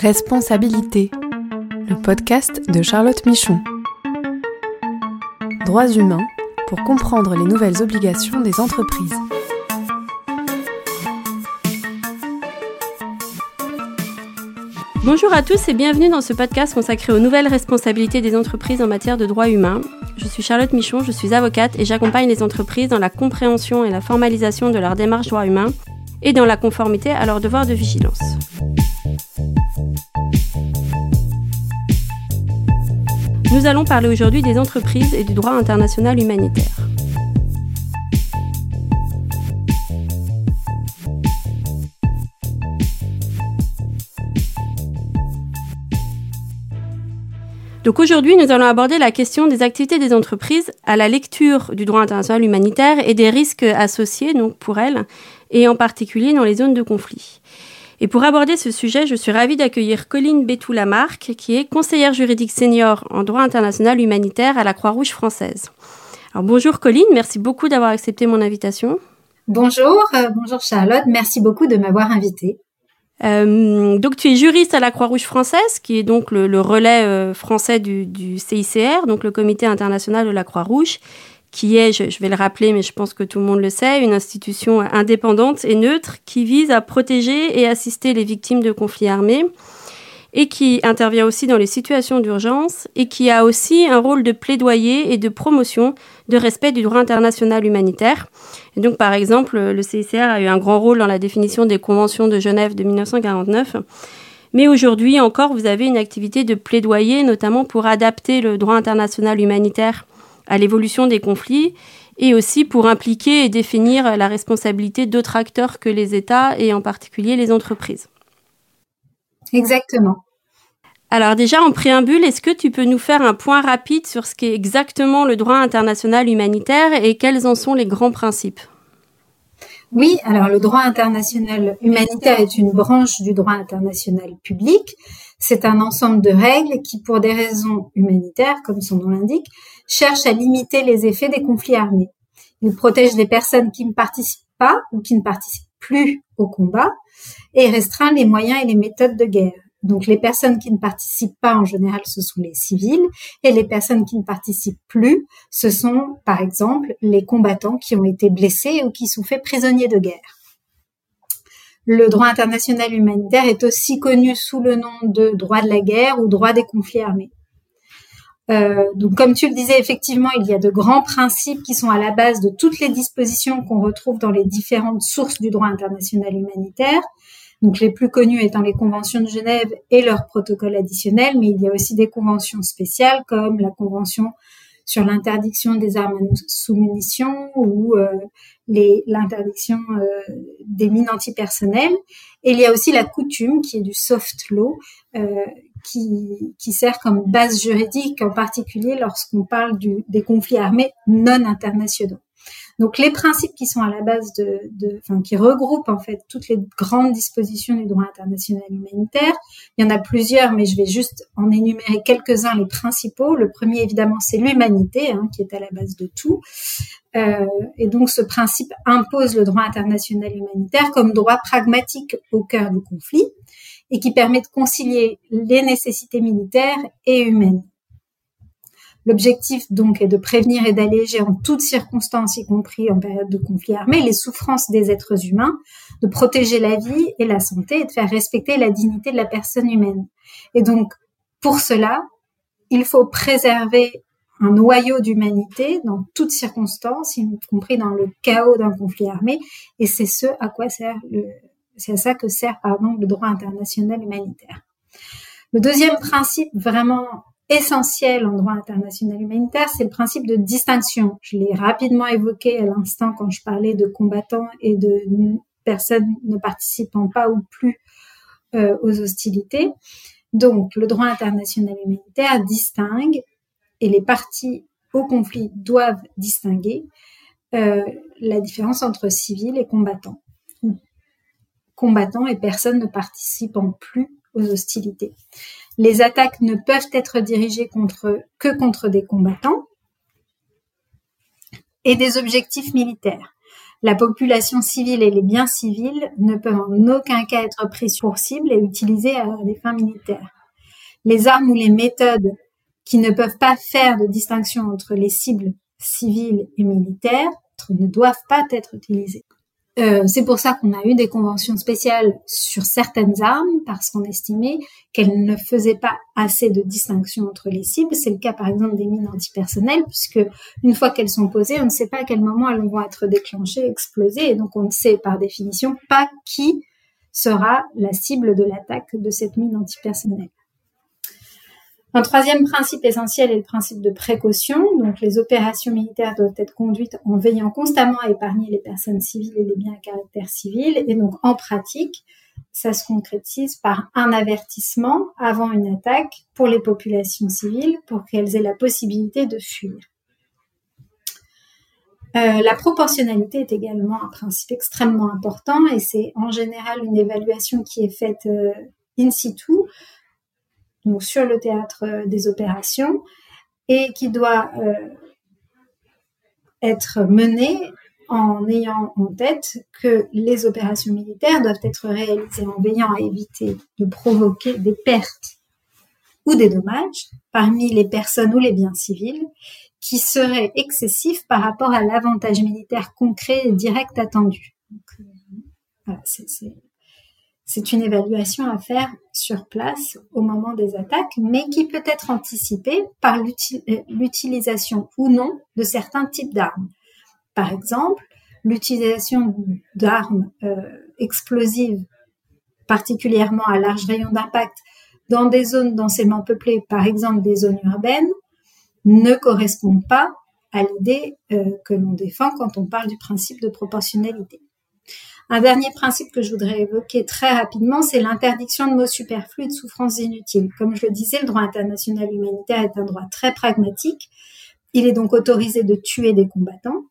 Responsabilité, le podcast de Charlotte Michon. Droits humains pour comprendre les nouvelles obligations des entreprises. Bonjour à tous et bienvenue dans ce podcast consacré aux nouvelles responsabilités des entreprises en matière de droits humains. Je suis Charlotte Michon, je suis avocate et j'accompagne les entreprises dans la compréhension et la formalisation de leur démarche droits humains et dans la conformité à leurs devoirs de vigilance. Nous allons parler aujourd'hui des entreprises et du droit international humanitaire. Donc aujourd'hui, nous allons aborder la question des activités des entreprises à la lecture du droit international humanitaire et des risques associés pour elles, et en particulier dans les zones de conflit. Et pour aborder ce sujet, je suis ravie d'accueillir Colline Bétou-Lamarck, qui est conseillère juridique senior en droit international humanitaire à la Croix-Rouge française. Alors bonjour Colline, merci beaucoup d'avoir accepté mon invitation. Bonjour, euh, bonjour Charlotte, merci beaucoup de m'avoir invitée. Euh, donc tu es juriste à la Croix-Rouge française, qui est donc le, relais euh, français du, du, CICR, donc le Comité international de la Croix-Rouge, qui est, je, vais le rappeler, mais je pense que tout le monde le sait, une institution indépendante et neutre qui vise à protéger et assister les victimes de conflits armés et qui intervient aussi dans les situations d'urgence et qui a aussi un rôle de plaidoyer et de promotion de respect du droit international humanitaire. Et donc, par exemple, le CICR a eu un grand rôle dans la définition des conventions de Genève de 1949. Mais aujourd'hui encore, vous avez une activité de plaidoyer, notamment pour adapter le droit international humanitaire à l'évolution des conflits et aussi pour impliquer et définir la responsabilité d'autres acteurs que les États et en particulier les entreprises. Exactement. Alors déjà en préambule, est-ce que tu peux nous faire un point rapide sur ce qu'est exactement le droit international humanitaire et quels en sont les grands principes? Oui, alors le droit international humanitaire est une branche du droit international public. C'est un ensemble de règles qui, pour des raisons humanitaires, comme son nom l'indique, cherchent à limiter les effets des conflits armés. Il protège les personnes qui ne participent pas ou qui ne participent plus au combat et restreint les moyens et les méthodes de guerre. Donc les personnes qui ne participent pas en général, ce sont les civils, et les personnes qui ne participent plus, ce sont par exemple les combattants qui ont été blessés ou qui sont faits prisonniers de guerre. Le droit international humanitaire est aussi connu sous le nom de droit de la guerre ou droit des conflits armés. Euh, donc, comme tu le disais, effectivement, il y a de grands principes qui sont à la base de toutes les dispositions qu'on retrouve dans les différentes sources du droit international humanitaire donc les plus connus étant les conventions de Genève et leurs protocoles additionnels, mais il y a aussi des conventions spéciales comme la convention sur l'interdiction des armes sous munitions ou euh, l'interdiction euh, des mines antipersonnelles. Et il y a aussi la coutume qui est du soft law, euh, qui, sert comme base juridique en particulier lorsqu'on parle des conflits armés non internationaux. Donc les principes qui sont à la base de, de enfin, qui regroupent en fait toutes les grandes dispositions du droit international humanitaire. Il y en a plusieurs, mais je vais juste en énumérer quelques-uns les principaux. Le premier évidemment c'est l'humanité, hein, qui est à la base de tout. Euh, et donc ce principe impose le droit international humanitaire comme droit pragmatique au cœur du conflit et qui permet de concilier les nécessités militaires et humaines. L'objectif donc est de prévenir et d'alléger en toutes circonstances, y compris en période de conflit armé, les souffrances des êtres humains, de protéger la vie et la santé et de faire respecter la dignité de la personne humaine. Et donc, pour cela, il faut préserver un noyau d'humanité dans toutes circonstances, y compris dans le chaos d'un conflit armé, et c'est ce à quoi sert le, c'est à ça que sert, pardon, le droit international humanitaire. Le deuxième principe vraiment essentiel en droit international humanitaire, c'est le principe de distinction. Je l'ai rapidement évoqué à l'instant quand je parlais de combattants et de personnes ne participant pas ou plus euh, aux hostilités. Donc, le droit international humanitaire distingue, et les parties au conflit doivent distinguer euh, la différence entre civils et combattants. Combattants et personnes ne participant plus aux hostilités. Les attaques ne peuvent être dirigées que contre des combattants et des objectifs militaires. la population civile et les biens civils ne peuvent en aucun cas être pris pour cible et utilisés à des fins militaires. Les armes ou les méthodes qui ne peuvent pas faire de distinction entre les cibles civiles et militaires ne doivent pas être utilisées. Euh, c'est pour ça qu'on a eu des conventions spéciales sur certaines armes parce qu'on estimait qu'elles ne faisaient pas assez de distinction entre les cibles. C'est le cas par exemple des mines antipersonnelles puisque une fois qu'elles sont posées, on ne sait pas à quel moment elles vont être déclenchées, explosées et donc on ne sait par définition pas qui sera la cible de l'attaque de cette mine antipersonnelle. Un troisième principe essentiel est le principe de précaution. Donc, les opérations militaires doivent être conduites en veillant constamment à épargner les personnes civiles et les biens à caractère civil. Et donc, en pratique, ça se concrétise par un avertissement avant une attaque pour les populations civiles pour qu'elles aient la possibilité de fuir. Euh, la proportionnalité est également un principe extrêmement important et c'est en général une évaluation qui est faite euh, in situ sur le théâtre euh, des opérations, et qui doit euh, être menée en ayant en tête que les opérations militaires doivent être réalisées en veillant à éviter de provoquer des pertes ou des dommages parmi les personnes ou les biens civils qui seraient excessifs par rapport à l'avantage militaire concret et direct attendu. Euh, voilà, c'est c'est une évaluation à faire sur place au moment des attaques, mais qui peut être anticipée par euh, l'utilisation ou non de certains types d'armes. Par exemple, l'utilisation d'armes euh, explosives, particulièrement à large rayon d'impact, dans des zones densément peuplées, par exemple des zones urbaines, ne correspond pas à l'idée euh, que l'on défend quand on parle du principe de proportionnalité. Un dernier principe que je voudrais évoquer très rapidement, c'est l'interdiction de mots superflus et de souffrances inutiles. Comme je le disais, le droit international humanitaire est un droit très pragmatique. Il est donc autorisé de tuer des combattants,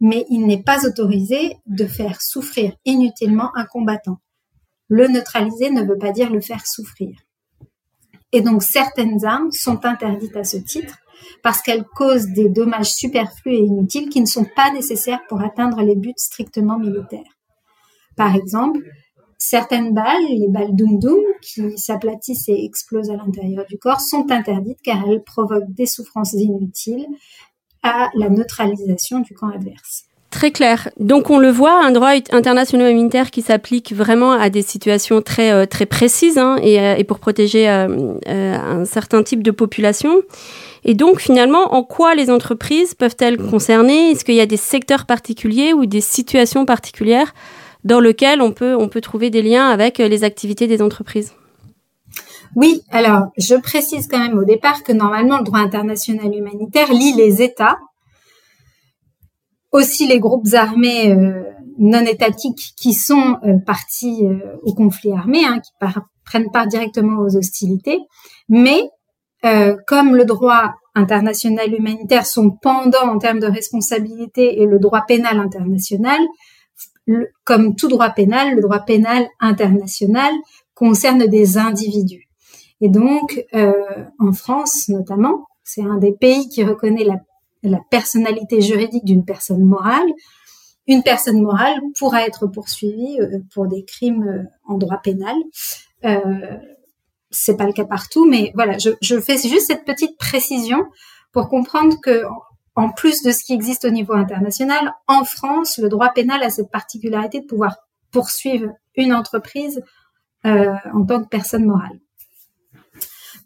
mais il n'est pas autorisé de faire souffrir inutilement un combattant. Le neutraliser ne veut pas dire le faire souffrir. Et donc certaines armes sont interdites à ce titre parce qu'elles causent des dommages superflus et inutiles qui ne sont pas nécessaires pour atteindre les buts strictement militaires. Par exemple, certaines balles, les balles Doom Doom, qui s'aplatissent et explosent à l'intérieur du corps, sont interdites car elles provoquent des souffrances inutiles à la neutralisation du camp adverse. Très clair. Donc on le voit, un droit international humanitaire qui s'applique vraiment à des situations très euh, très précises hein, euh, et, pour protéger euh, un certain type de population. Et donc finalement, en quoi les entreprises peuvent-elles concerner? Est-ce qu'il y a des secteurs particuliers ou des situations particulières dans lequel on peut, on peut trouver des liens avec euh, les activités des entreprises. Oui, alors je précise quand même au départ que normalement le droit international humanitaire lie les États, aussi les groupes armés euh, non étatiques qui sont euh, partis au conflit armé, hein, qui prennent part directement aux hostilités, mais comme le droit international humanitaire sont pendant en termes de responsabilité et le droit pénal international, comme tout droit pénal, le droit pénal international concerne des individus. Et donc, euh, en France notamment, c'est un des pays qui reconnaît la, la personnalité juridique d'une personne morale. Une personne morale pourra être poursuivie euh, pour des crimes euh, en droit pénal. Euh, c'est pas le cas partout, mais voilà, je, je fais juste cette petite précision pour comprendre que en plus de ce qui existe au niveau international, en France, le droit pénal a cette particularité de pouvoir poursuivre une entreprise euh, en tant que personne morale.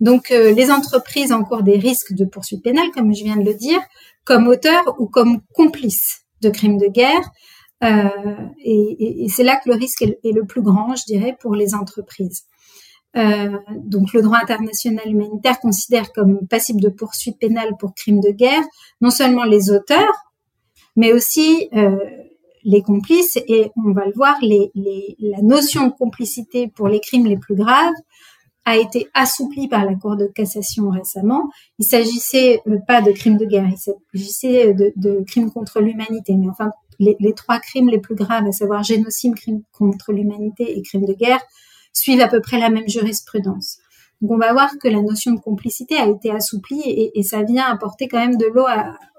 Donc, euh, les entreprises encourent des risques de poursuite pénale, comme je viens de le dire, comme auteurs ou comme complices de crimes de guerre. Euh, et, et c'est là que le risque est, le plus grand, je dirais, pour les entreprises. Euh, donc le droit international humanitaire considère comme passible de poursuite pénale pour crimes de guerre non seulement les auteurs, mais aussi euh, les complices. Et on va le voir, la notion de complicité pour les crimes les plus graves a été assouplie par la Cour de cassation récemment. Il s'agissait euh, pas de crimes de guerre, il s'agissait de, crimes contre l'humanité. Mais enfin, les, les, trois crimes les plus graves, à savoir génocide, crime contre l'humanité et crime de guerre, suivent à peu près la même jurisprudence. Donc on va voir que la notion de complicité a été assouplie et, ça vient apporter quand même de l'eau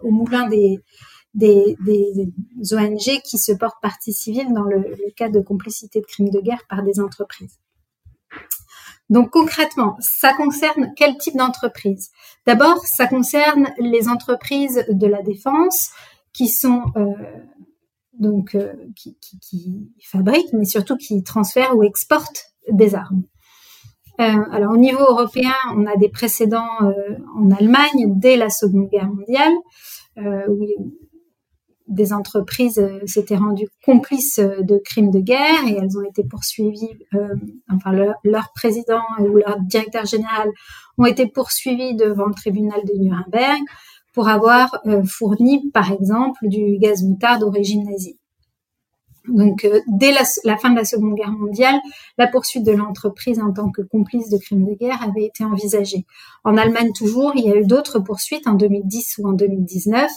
au moulin des, ONG qui se portent partie civile dans le, cas de complicité de crimes de guerre par des entreprises. Donc concrètement, ça concerne quel type d'entreprise? D'abord, ça concerne les entreprises de la défense qui sont euh, donc euh, qui, fabriquent, mais surtout qui transfèrent ou exportent des armes. Euh, alors au niveau européen, on a des précédents en Allemagne dès la Seconde Guerre mondiale, où des entreprises euh, s'étaient rendues complices euh, de crimes de guerre et elles ont été poursuivies, euh, enfin leur, président ou leur directeur général ont été poursuivis devant le tribunal de Nuremberg pour avoir fourni, par exemple, du gaz moutarde au régime nazi. Donc, dès la, fin de la Seconde Guerre mondiale, la poursuite de l'entreprise en tant que complice de crimes de guerre avait été envisagée. En Allemagne toujours, il y a eu d'autres poursuites en 2010 ou en 2019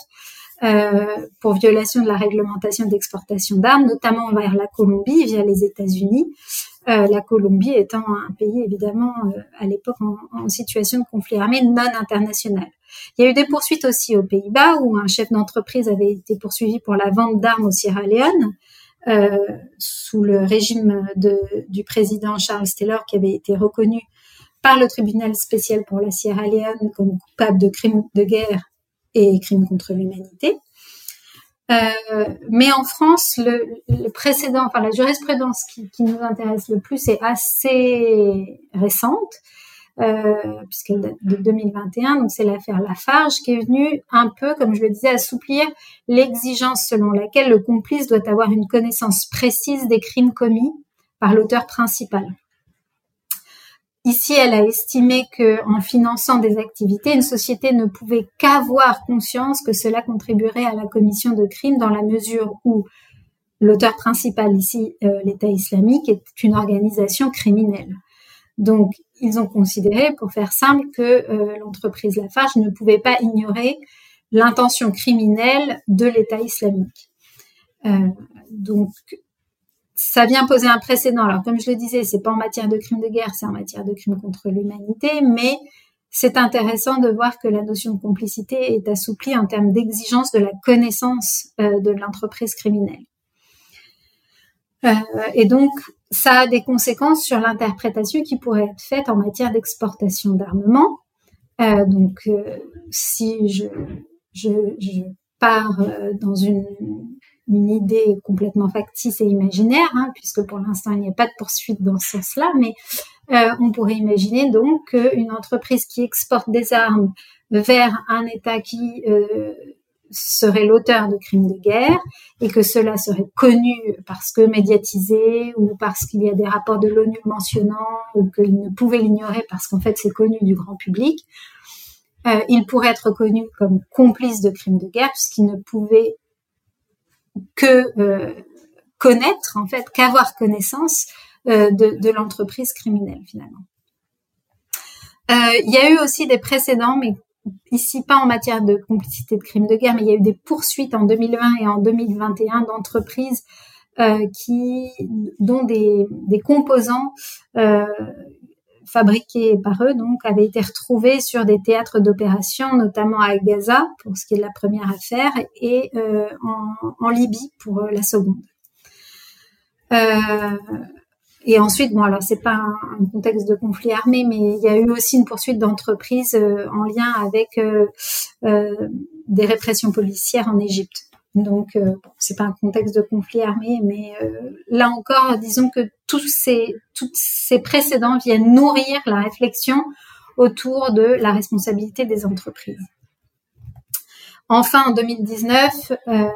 euh, pour violation de la réglementation d'exportation d'armes, notamment vers la Colombie via les États-Unis. Euh, la Colombie étant un pays évidemment euh, à l'époque en, situation de conflit armé non international. Il y a eu des poursuites aussi aux Pays-Bas où un chef d'entreprise avait été poursuivi pour la vente d'armes au Sierra Leone. Euh, sous le régime de, du président Charles Taylor qui avait été reconnu par le tribunal spécial pour la Sierra Leone comme coupable de crimes de guerre et crimes contre l'humanité. Euh, mais en France, le, précédent, enfin la jurisprudence qui, nous intéresse le plus est assez récente, puisqu'elle date de 2021. Donc c'est l'affaire Lafarge qui est venue un peu, comme je le disais, assouplir l'exigence selon laquelle le complice doit avoir une connaissance précise des crimes commis par l'auteur principal. Ici, elle a estimé que, en finançant des activités, une société ne pouvait qu'avoir conscience que cela contribuerait à la commission de crimes dans la mesure où l'auteur principal ici, euh, l'État islamique, est une organisation criminelle. Donc, ils ont considéré, pour faire simple, que euh, l'entreprise Lafarge ne pouvait pas ignorer l'intention criminelle de l'État islamique. Euh, donc, ça vient poser un précédent. Alors, comme je le disais, c'est pas en matière de crimes de guerre, c'est en matière de crimes contre l'humanité, mais c'est intéressant de voir que la notion de complicité est assouplie en termes d'exigence de la connaissance euh, de l'entreprise criminelle. Et donc, ça a des conséquences sur l'interprétation qui pourrait être faite en matière d'exportation d'armement. Euh, donc, si je, je, je pars dans une une idée complètement factice et imaginaire, hein, puisque pour l'instant il n'y a pas de poursuite dans ce sens-là, mais euh, on pourrait imaginer donc qu'une entreprise qui exporte des armes vers un État qui euh, serait l'auteur de crimes de guerre et que cela serait connu parce que médiatisé ou parce qu'il y a des rapports de l'ONU mentionnant ou qu'il ne pouvait l'ignorer parce qu'en fait c'est connu du grand public, euh, il pourrait être reconnu comme complice de crimes de guerre puisqu'il ne pouvait que euh, connaître, en fait, qu'avoir connaissance euh, de, l'entreprise criminelle finalement. Il y a eu aussi des précédents, mais ici pas en matière de complicité de crimes de guerre, mais il y a eu des poursuites en 2020 et en 2021 d'entreprises euh, qui, dont des, des composants euh, fabriqués par eux, donc, avaient été retrouvés sur des théâtres d'opération, notamment à Gaza, pour ce qui est de la première affaire, et euh, en, Libye pour la seconde. Euh, et ensuite, bon, alors c'est pas un, contexte de conflit armé, mais il y a eu aussi une poursuite d'entreprises en lien avec des répressions policières en Égypte. Donc, euh, c'est pas un contexte de conflit armé, mais euh, là encore, disons que tous ces, toutes ces précédents viennent nourrir la réflexion autour de la responsabilité des entreprises. Enfin, en 2019, euh,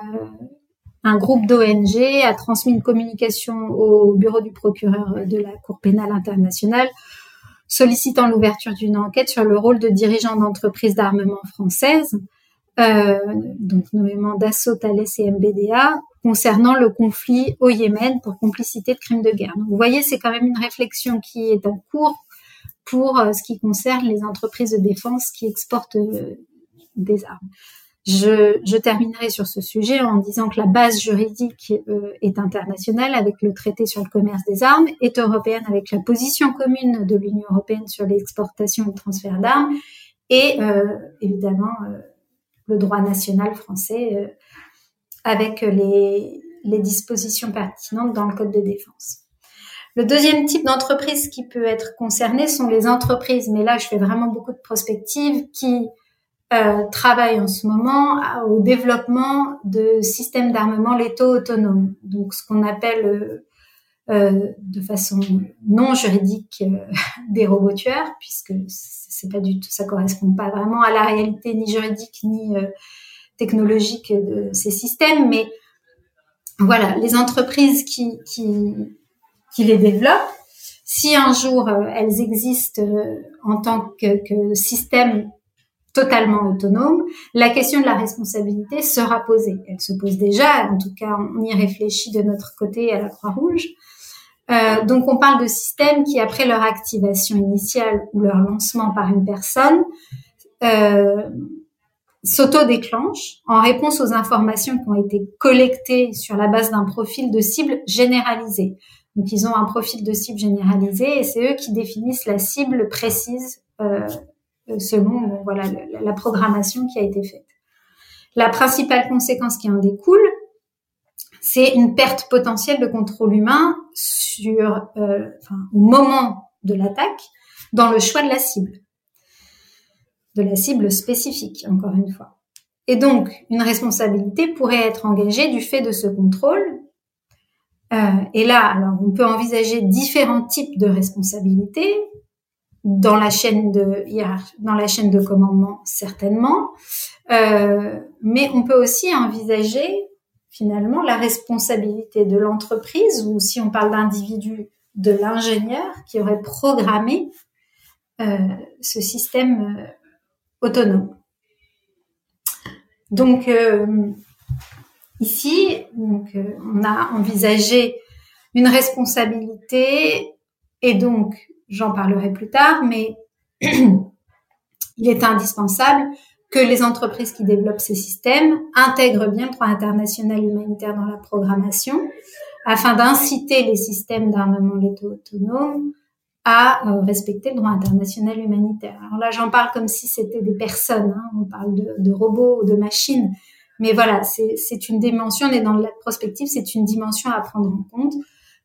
un groupe d'ONG a transmis une communication au bureau du procureur de la Cour pénale internationale sollicitant l'ouverture d'une enquête sur le rôle de dirigeants d'entreprises d'armement françaises euh, donc nommément Dassault, Thales et MBDA, concernant le conflit au Yémen pour complicité de crimes de guerre. Donc, vous voyez, c'est quand même une réflexion qui est en cours pour euh, ce qui concerne les entreprises de défense qui exportent euh, des armes. Je, je, terminerai sur ce sujet en disant que la base juridique est internationale avec le traité sur le commerce des armes, est européenne avec la position commune de l'Union européenne sur l'exportation et le transfert d'armes, et évidemment le droit national français avec les, les dispositions pertinentes dans le code de défense. Le deuxième type d'entreprise qui peut être concerné sont les entreprises, mais là je fais vraiment beaucoup de prospectives qui euh, travaillent en ce moment au développement de systèmes d'armement létaux autonomes, donc ce qu'on appelle euh, euh de façon non juridique euh, des robots tueurs, puisque c'est pas du tout, ça correspond pas vraiment à la réalité ni juridique ni euh, technologique de ces systèmes, mais voilà, les entreprises qui, qui, qui les développent, si un jour euh, elles existent euh, en tant que, que système totalement autonome, la question de la responsabilité sera posée. Elle se pose déjà, en tout cas on y réfléchit de notre côté à la Croix-Rouge. Euh, donc on parle de systèmes qui, après leur activation initiale ou leur lancement par une personne, euh, s'auto-déclenche en réponse aux informations qui ont été collectées sur la base d'un profil de cible généralisé. Donc ils ont un profil de cible généralisé et c'est eux qui définissent la cible précise euh, selon voilà la, programmation qui a été faite. La principale conséquence qui en découle, c'est une perte potentielle de contrôle humain sur euh, au moment de l'attaque dans le choix de la cible de la cible spécifique, encore une fois. Et donc, une responsabilité pourrait être engagée du fait de ce contrôle. Euh, et là, alors, on peut envisager différents types de responsabilités dans la chaîne de dans la chaîne de commandement certainement, euh, mais on peut aussi envisager finalement la responsabilité de l'entreprise ou si on parle d'individu de l'ingénieur qui aurait programmé euh, ce système euh, autonome. Donc euh, ici, donc, euh, on a envisagé une responsabilité et donc j'en parlerai plus tard, mais il est indispensable que les entreprises qui développent ces systèmes intègrent bien le droit international humanitaire dans la programmation afin d'inciter les systèmes d'armement létaux autonomes à euh, respecter le droit international humanitaire. Alors là, j'en parle comme si c'était des personnes, hein. on parle de, de, robots ou de machines, mais voilà, c'est une dimension, on est dans la prospective, c'est une dimension à prendre en compte.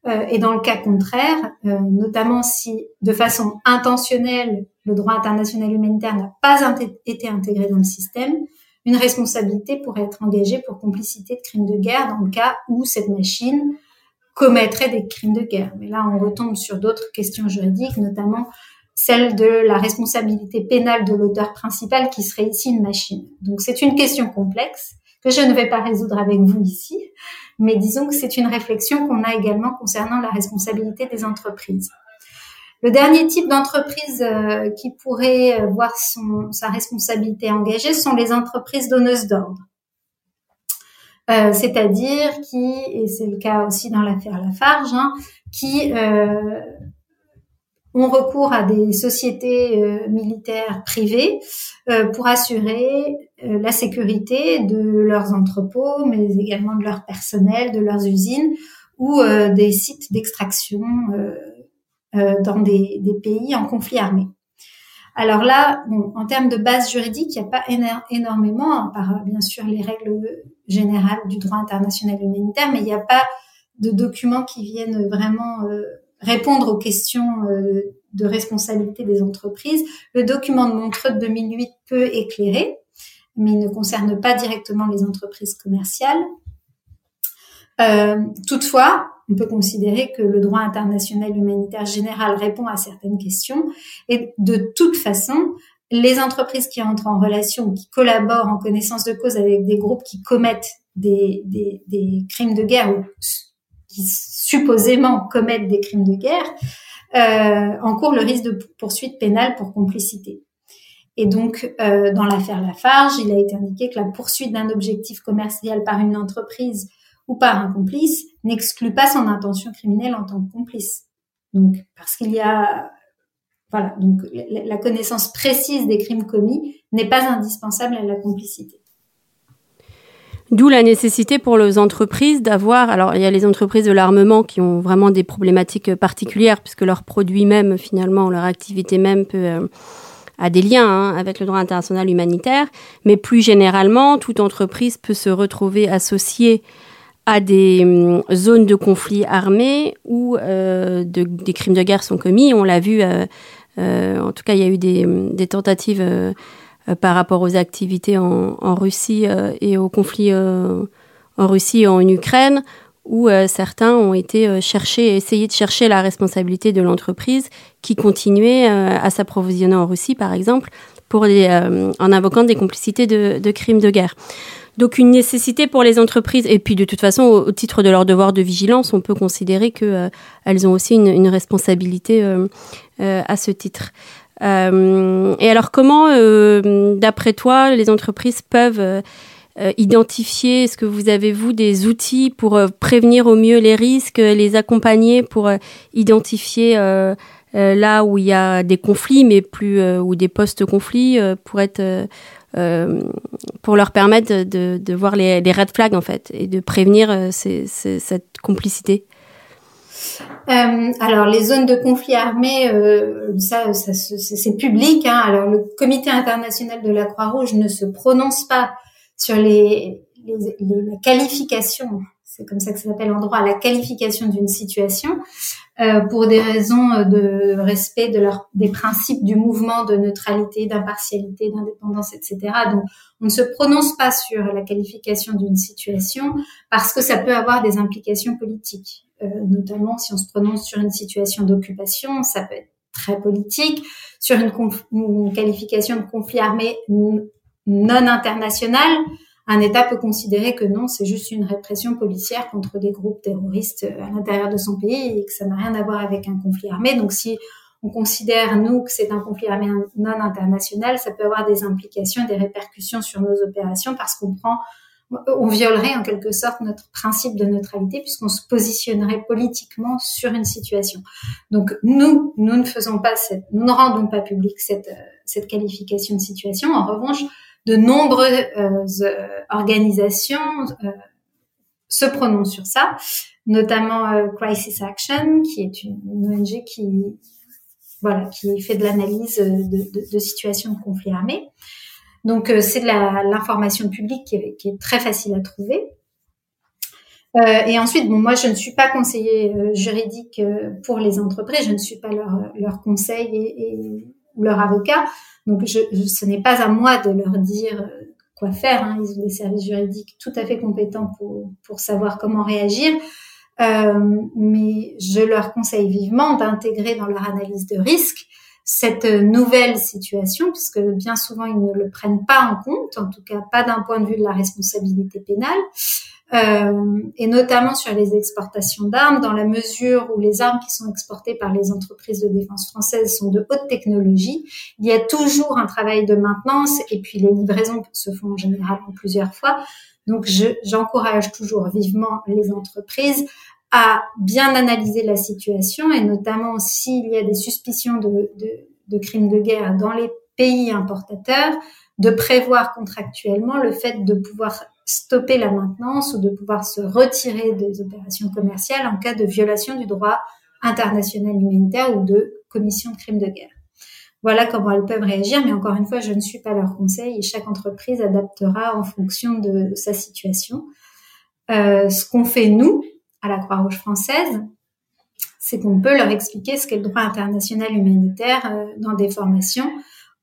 Euh, et dans le cas contraire, euh, notamment si de façon intentionnelle, le droit international humanitaire n'a pas été intégré dans le système, une responsabilité pourrait être engagée pour complicité de crimes de guerre dans le cas où cette machine commettrait des crimes de guerre. Mais là, on retombe sur d'autres questions juridiques, notamment celle de la responsabilité pénale de l'auteur principal qui serait ici une machine. Donc c'est une question complexe que je ne vais pas résoudre avec vous ici, mais disons que c'est une réflexion qu'on a également concernant la responsabilité des entreprises. Le dernier type d'entreprise euh, qui pourrait voir son, sa responsabilité engagée sont les entreprises donneuses d'ordre. Euh, c'est-à-dire qui, et c'est le cas aussi dans l'affaire Lafarge, hein, qui euh, ont recours à des sociétés euh, militaires privées pour assurer la sécurité de leurs entrepôts, mais également de leur personnel, de leurs usines ou des sites d'extraction dans des, pays en conflit armé. Alors là, en termes de base juridique, il n'y a pas énormément, à part bien sûr les règles générales du droit international humanitaire, mais il n'y a pas de documents qui viennent vraiment euh, répondre aux questions euh, de responsabilité des entreprises. Le document de Montreux de 2008 peut éclairer, mais ne concerne pas directement les entreprises commerciales. Euh, toutefois, on peut considérer que le droit international humanitaire général répond à certaines questions et de toute façon, les entreprises qui entrent en relation, qui collaborent en connaissance de cause avec des groupes qui commettent des, des, crimes de guerre ou qui supposément commettent des crimes de guerre, euh, encourent le risque de poursuite pénale pour complicité. Et donc, euh, dans l'affaire Lafarge, il a été indiqué que la poursuite d'un objectif commercial par une entreprise ou par un complice n'exclut pas son intention criminelle en tant que complice. Donc, parce qu'il y a, voilà, donc la connaissance précise des crimes commis n'est pas indispensable à la complicité. D'où la nécessité pour les entreprises d'avoir, alors il y a les entreprises de l'armement qui ont vraiment des problématiques particulières puisque leurs produits même, finalement, leur activité même peut euh, a des liens hein, avec le droit international humanitaire, mais plus généralement, toute entreprise peut se retrouver associée à des hum, zones de conflit armés où euh, de, des crimes de guerre sont commis. On l'a vu, euh, euh, en tout cas, il y a eu des, hum, tentatives par rapport aux activités en, en Russie et aux conflits en Russie et en Ukraine, où certains ont été chercher, essayer de chercher la responsabilité de l'entreprise qui continuait à s'approvisionner en Russie, par exemple, pour les, en invoquant des complicités de, de crimes de guerre. Donc une nécessité pour les entreprises et puis de toute façon au, titre de leur devoir de vigilance, on peut considérer que euh, elles ont aussi une, une responsabilité euh, euh, à ce titre. Euh, et alors comment, euh, d'après toi, les entreprises peuvent euh, identifier Est-ce que vous avez vous des outils pour prévenir au mieux les risques, les accompagner pour identifier là où il y a des conflits, mais plus ou des postes-conflits pour être euh, pour leur permettre de, voir les, red flags en fait et de prévenir euh, cette complicité? Euh, alors les zones de conflit armé, euh, ça, ça c'est public. Hein. Alors le Comité international de la Croix-Rouge ne se prononce pas sur les, les, les la qualification c'est comme ça que ça s'appelle en droit, la qualification d'une situation, euh, pour des raisons de respect de leur, des principes du mouvement de neutralité, d'impartialité, d'indépendance, etc. Donc, on ne se prononce pas sur la qualification d'une situation parce que ça peut avoir des implications politiques. Euh, notamment, si on se prononce sur une situation d'occupation, ça peut être très politique. Sur une, une qualification de conflit armé non international, un État peut considérer que non, c'est juste une répression policière contre des groupes terroristes à l'intérieur de son pays et que ça n'a rien à voir avec un conflit armé. Donc si on considère, nous, que c'est un conflit armé non international, ça peut avoir des implications, des répercussions sur nos opérations parce qu'on prend, on violerait en quelque sorte notre principe de neutralité puisqu'on se positionnerait politiquement sur une situation. Donc nous, nous ne faisons pas cette, nous ne rendons pas public cette, cette qualification de situation. En revanche, de nombreuses euh, organisations euh, se prononcent sur ça, notamment euh, Crisis Action, qui est une, ONG qui voilà qui fait de l'analyse de, situations de conflit armé. Donc c'est de l'information publique qui est, très facile à trouver. Et ensuite, bon, moi, je ne suis pas conseiller juridique pour les entreprises, je ne suis pas leur, leur conseil et, ou leur avocat. Donc, je, je, ce n'est pas à moi de leur dire euh, quoi faire. Hein. Ils ont des services juridiques tout à fait compétents pour, pour savoir comment réagir. Euh, mais je leur conseille vivement d'intégrer dans leur analyse de risque cette nouvelle situation, puisque bien souvent ils ne le prennent pas en compte, en tout cas pas d'un point de vue de la responsabilité pénale euh, et notamment sur les exportations d'armes, dans la mesure où les armes qui sont exportées par les entreprises de défense françaises sont de haute technologie. Il y a toujours un travail de maintenance et puis les livraisons se font en général plusieurs fois. Donc, j'encourage toujours vivement les entreprises à bien analyser la situation et notamment s'il y a des suspicions de crimes de guerre dans les pays importateurs, de prévoir contractuellement le fait de pouvoir stopper la maintenance ou de pouvoir se retirer des opérations commerciales en cas de violation du droit international humanitaire ou de commission de crimes de guerre. Voilà comment elles peuvent réagir, mais encore une fois, je ne suis pas leur conseil et chaque entreprise adaptera en fonction de sa situation. Euh, ce qu'on fait, nous, à la Croix-Rouge française, c'est qu'on peut leur expliquer ce qu'est le droit international humanitaire euh, dans des formations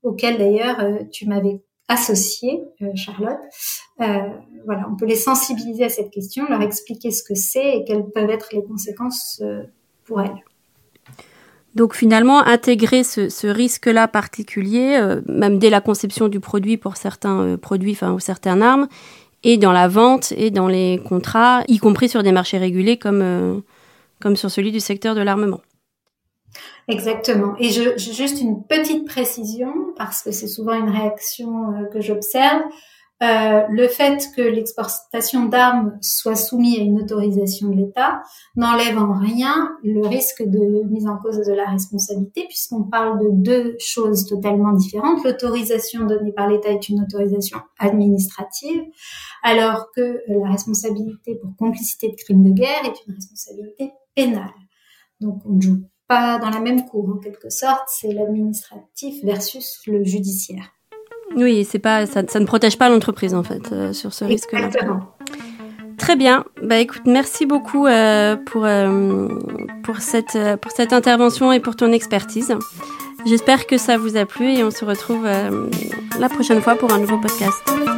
auxquelles d'ailleurs euh, tu m'avais associé, euh, Charlotte. Euh, voilà, on peut les sensibiliser à cette question, leur expliquer ce que c'est et quelles peuvent être les conséquences euh, pour elles. Donc finalement, intégrer ce, ce risque-là particulier, euh, même dès la conception du produit pour certains produits, enfin ou certaines armes, et dans la vente et dans les contrats, y compris sur des marchés régulés comme, euh, comme sur celui du secteur de l'armement. Exactement. Et juste une petite précision, parce que c'est souvent une réaction euh, que j'observe. Euh, le fait que l'exportation d'armes soit soumise à une autorisation de l'État n'enlève en rien le risque de mise en cause de la responsabilité, puisqu'on parle de deux choses totalement différentes. L'autorisation donnée par l'État est une autorisation administrative, alors que la responsabilité pour complicité de crime de guerre est une responsabilité pénale. Donc on joue pas dans la même cour en quelque sorte. C'est l'administratif versus le judiciaire. Oui, c'est pas ça, ça, ne protège pas l'entreprise en fait euh, sur ce risque. Exactement. Très bien. Bah écoute, merci beaucoup euh, pour euh, pour cette pour cette intervention et pour ton expertise. J'espère que ça vous a plu et on se retrouve la prochaine fois pour un nouveau podcast.